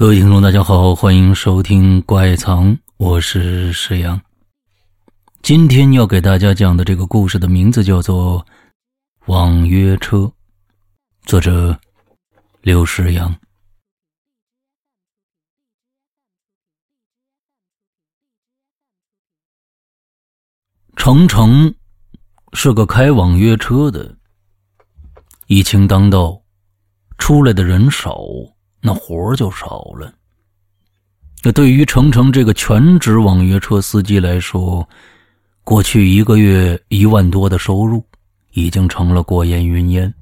各位听众，大家好，欢迎收听《怪藏》，我是石阳。今天要给大家讲的这个故事的名字叫做《网约车》，作者刘石阳。程程是个开网约车的，疫情当道，出来的人少。那活就少了。那对于程程这个全职网约车司机来说，过去一个月一万多的收入已经成了过眼云烟。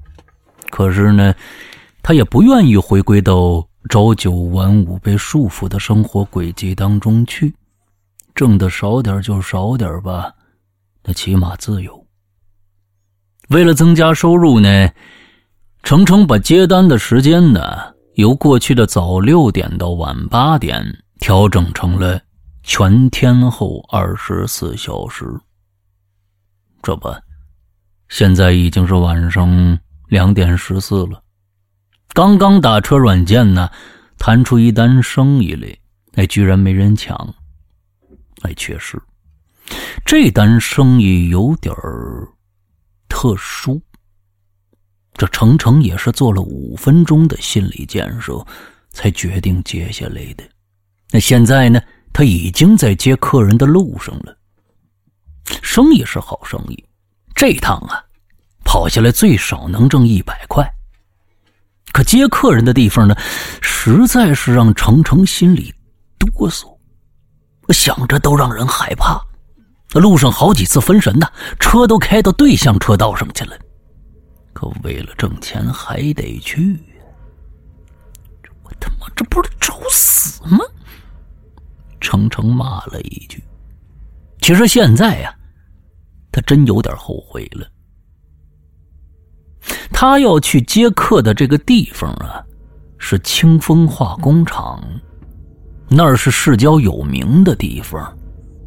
可是呢，他也不愿意回归到朝九晚五被束缚的生活轨迹当中去。挣的少点就少点吧，那起码自由。为了增加收入呢，程程把接单的时间呢。由过去的早六点到晚八点调整成了全天候二十四小时。这不，现在已经是晚上两点十四了。刚刚打车软件呢，弹出一单生意来，哎，居然没人抢。哎，确实，这单生意有点儿特殊。这程程也是做了五分钟的心理建设，才决定接下来的。那现在呢？他已经在接客人的路上了。生意是好生意，这趟啊，跑下来最少能挣一百块。可接客人的地方呢，实在是让程程心里哆嗦，想着都让人害怕。路上好几次分神呐，车都开到对向车道上去了。可为了挣钱还得去，这我他妈这不是找死吗？程程骂了一句。其实现在呀，他真有点后悔了。他要去接客的这个地方啊，是清风化工厂，那儿是市郊有名的地方，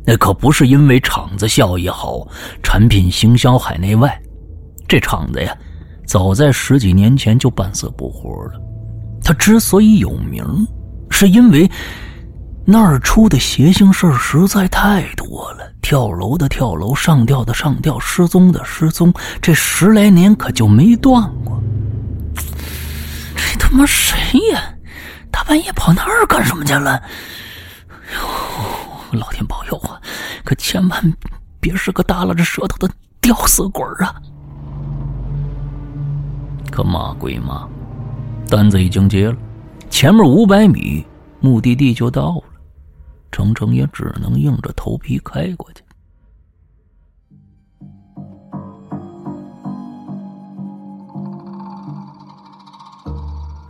那可不是因为厂子效益好，产品行销海内外，这厂子呀。早在十几年前就半死不活了。他之所以有名，是因为那儿出的邪性事实在太多了：跳楼的跳楼，上吊的上吊，失踪的失踪，这十来年可就没断过。这他妈谁呀？大半夜跑那儿干什么去了？呦，老天保佑啊！可千万别是个耷拉着舌头的吊死鬼啊！可骂归骂，单子已经结了，前面五百米目的地就到了，程程也只能硬着头皮开过去。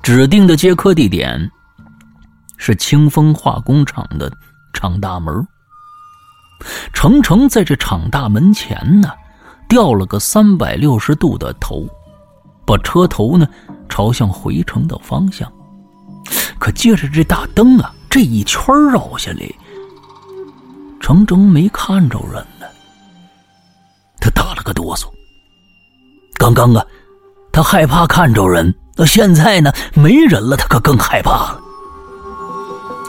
指定的接客地点是清风化工厂的厂大门。程程在这厂大门前呢，掉了个三百六十度的头。把车头呢朝向回城的方向，可借着这大灯啊，这一圈绕下来，程程没看着人呢。他打了个哆嗦。刚刚啊，他害怕看着人，那现在呢没人了，他可更害怕了。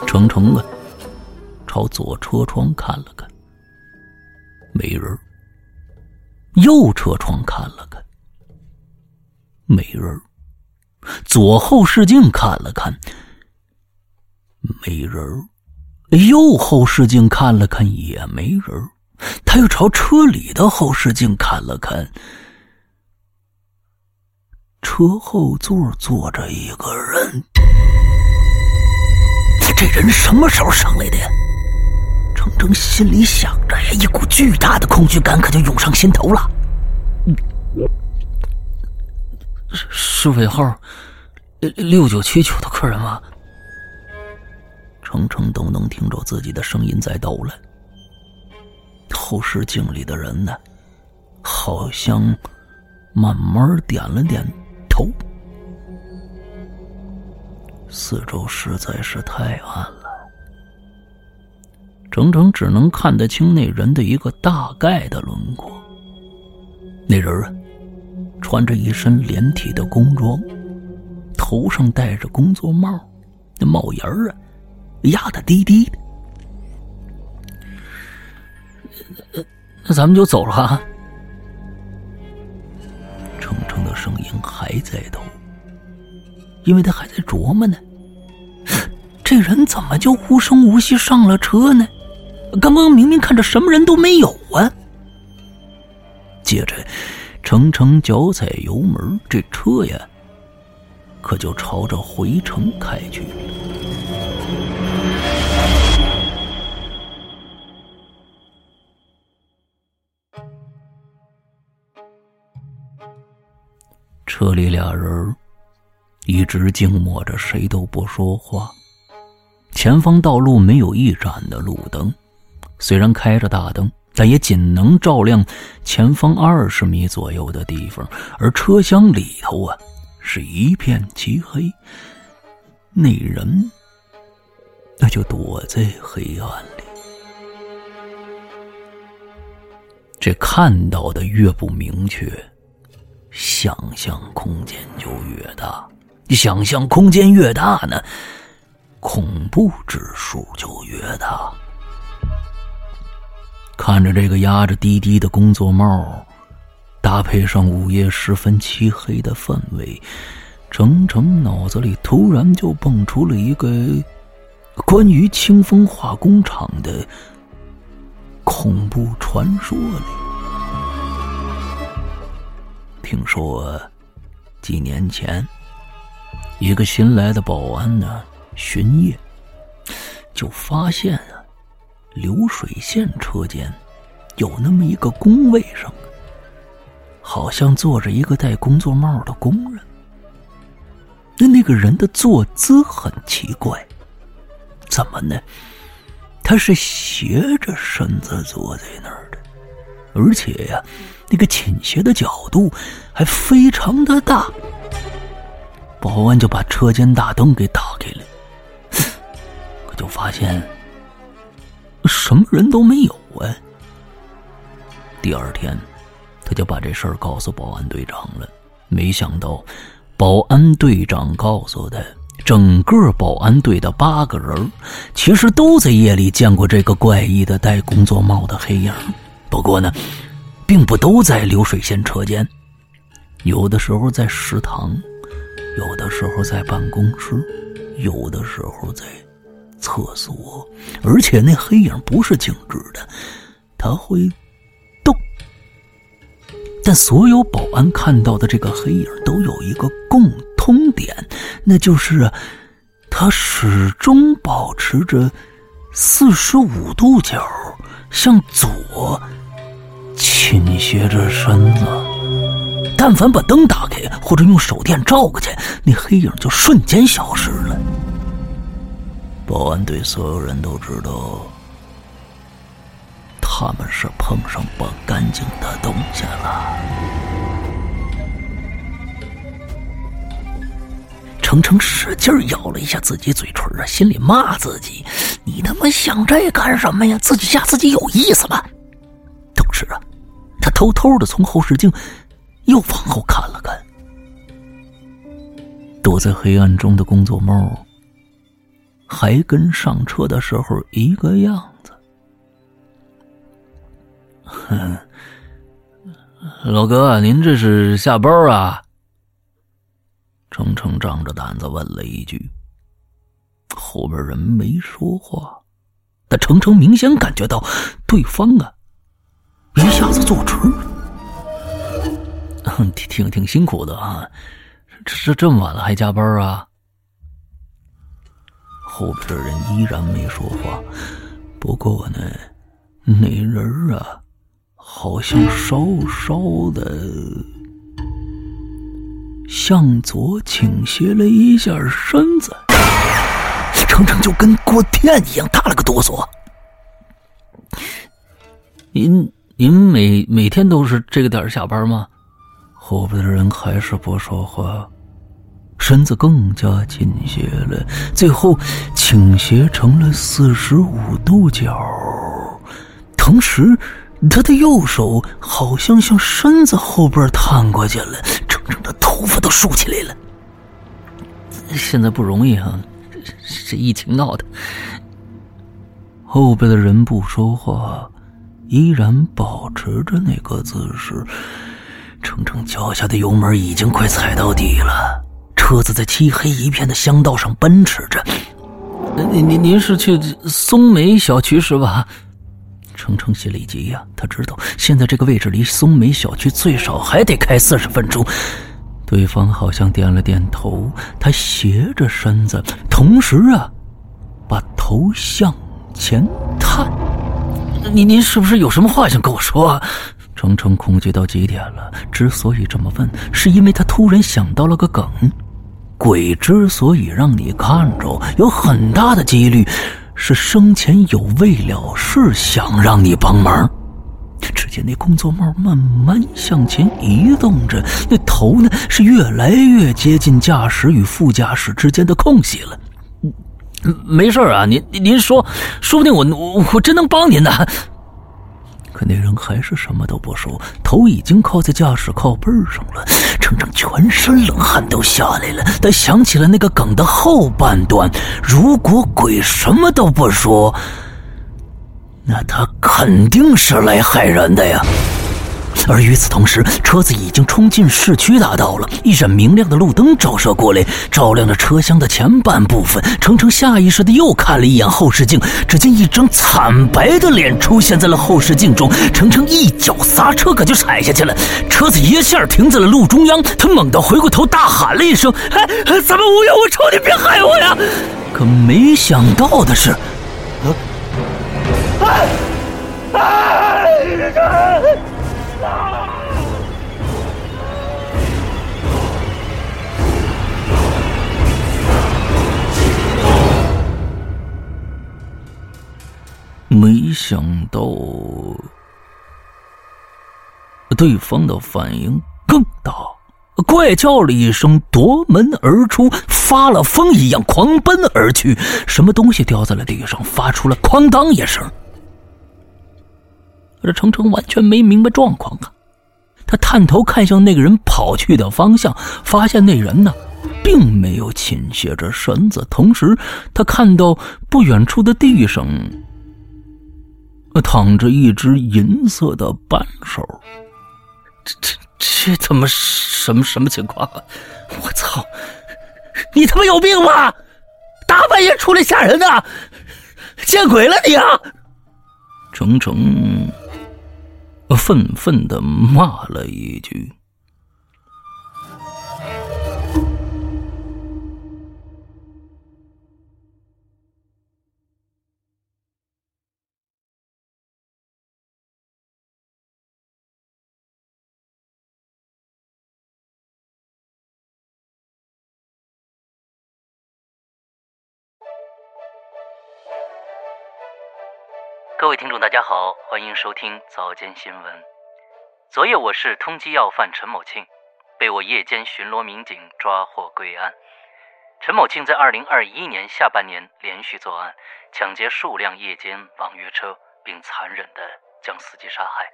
程程啊，朝左车窗看了看，没人；右车窗看了。没人左后视镜看了看，没人右后视镜看了看，也没人他又朝车里的后视镜看了看，车后座坐着一个人。这人什么时候上来的呀？程程心里想着呀，一股巨大的恐惧感可就涌上心头了。是尾号六九七九的客人吗？程程都能听着自己的声音在抖了。后视镜里的人呢，好像慢慢点了点头。四周实在是太暗了，程程只能看得清那人的一个大概的轮廓。那人啊。穿着一身连体的工装，头上戴着工作帽，那帽檐啊，压得低低的。那咱们就走了啊！程程的声音还在抖，因为他还在琢磨呢。这人怎么就无声无息上了车呢？刚刚明明看着什么人都没有啊！接着，程程脚踩油门，这车呀，可就朝着回城开去了。车里俩人一直静默着，谁都不说话。前方道路没有一盏的路灯，虽然开着大灯，但也仅能照亮前方二十米左右的地方。而车厢里头啊，是一片漆黑。那人那就躲在黑暗里。这看到的越不明确。想象空间就越大，想象空间越大呢，恐怖指数就越大。看着这个压着低低的工作帽，搭配上午夜十分漆黑的氛围，程程脑子里突然就蹦出了一个关于清风化工厂的恐怖传说里。听说几年前，一个新来的保安呢巡夜，就发现啊，流水线车间有那么一个工位上，好像坐着一个戴工作帽的工人。那那个人的坐姿很奇怪，怎么呢？他是斜着身子坐在那儿的，而且呀。那个倾斜的角度还非常的大，保安就把车间大灯给打开了，可就发现什么人都没有啊。第二天，他就把这事儿告诉保安队长了，没想到保安队长告诉他，整个保安队的八个人其实都在夜里见过这个怪异的戴工作帽的黑影，不过呢。并不都在流水线车间，有的时候在食堂，有的时候在办公室，有的时候在厕所，而且那黑影不是静止的，它会动。但所有保安看到的这个黑影都有一个共通点，那就是他始终保持着四十五度角向左。倾斜着身子，但凡把灯打开或者用手电照过去，那黑影就瞬间消失了。保安队所有人都知道，他们是碰上不干净的东西了。程程使劲咬了一下自己嘴唇啊，心里骂自己：“你他妈想这干什么呀？自己吓自己有意思吗？”同时啊。他偷偷的从后视镜又往后看了看，躲在黑暗中的工作帽还跟上车的时候一个样子。哼，老哥，您这是下班啊？程程仗着胆子问了一句。后边人没说话，但程程明显感觉到对方啊。一下子坐直了，挺挺挺辛苦的啊！这这这么晚了还加班啊？后边的人依然没说话。不过呢，那人啊，好像稍稍的向左倾斜了一下身子，程程就跟过电一样打了个哆嗦。您。您每每天都是这个点下班吗？后边的人还是不说话，身子更加倾斜了，最后倾斜成了四十五度角。同时，他的右手好像向身子后边探过去了，整整的头发都竖起来了。现在不容易啊，这疫情闹的。后边的人不说话，依然保持着那个姿势。程程脚下的油门已经快踩到底了，车子在漆黑一片的乡道上奔驰着。您您您是去松梅小区是吧？程程心里急呀，他知道现在这个位置离松梅小区最少还得开四十分钟。对方好像点了点头，他斜着身子，同时啊，把头向前探。您您是不是有什么话想跟我说？程程恐惧到极点了。之所以这么问，是因为他突然想到了个梗。鬼之所以让你看着，有很大的几率是生前有未了事，想让你帮忙。只见那工作帽慢慢向前移动着，那头呢是越来越接近驾驶与副驾驶之间的空隙了。没事啊，您您说，说不定我我我真能帮您呢。可那人还是什么都不说，头已经靠在驾驶靠背上了。程程全身冷汗都下来了。他想起了那个梗的后半段：如果鬼什么都不说，那他肯定是来害人的呀。而与此同时，车子已经冲进市区大道了。一盏明亮的路灯照射过来，照亮了车厢的前半部分。程程下意识的又看了一眼后视镜，只见一张惨白的脸出现在了后视镜中。程程一脚刹车，可就踩下去了。车子一下停在了路中央。他猛地回过头，大喊了一声：“哎，咱们无冤无仇，你别害我呀！”可没想到的是，哎，哎，没想到，对方的反应更大，怪叫了一声，夺门而出，发了疯一样狂奔而去。什么东西掉在了地上，发出了哐当一声。这程程完全没明白状况啊！他探头看向那个人跑去的方向，发现那人呢，并没有倾斜着身子。同时，他看到不远处的地上，躺着一只银色的扳手。这这这怎么什么什么情况？我操！你他妈有病吧？大半夜出来吓人呢？见鬼了你啊！程程。愤愤的骂了一句。各位听众，大家好，欢迎收听早间新闻。昨夜我市通缉要犯陈某庆，被我夜间巡逻民警抓获归案。陈某庆在二零二一年下半年连续作案，抢劫数辆夜间网约车，并残忍地将司机杀害。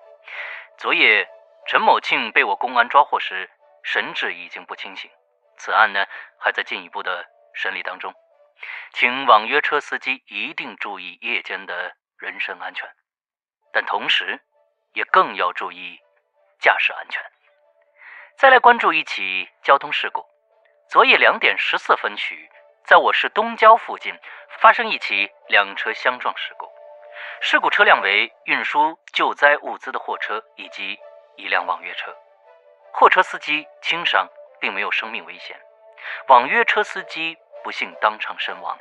昨夜陈某庆被我公安抓获时，神志已经不清醒。此案呢，还在进一步的审理当中，请网约车司机一定注意夜间的。人身安全，但同时，也更要注意驾驶安全。再来关注一起交通事故。昨夜两点十四分许，在我市东郊附近发生一起两车相撞事故。事故车辆为运输救灾物资的货车以及一辆网约车。货车司机轻伤，并没有生命危险。网约车司机不幸当场身亡。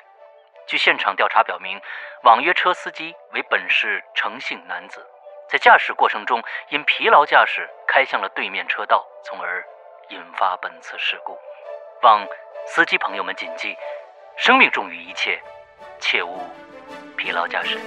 据现场调查表明，网约车司机为本市诚信男子，在驾驶过程中因疲劳驾驶开向了对面车道，从而引发本次事故。望司机朋友们谨记：生命重于一切，切勿疲劳驾驶。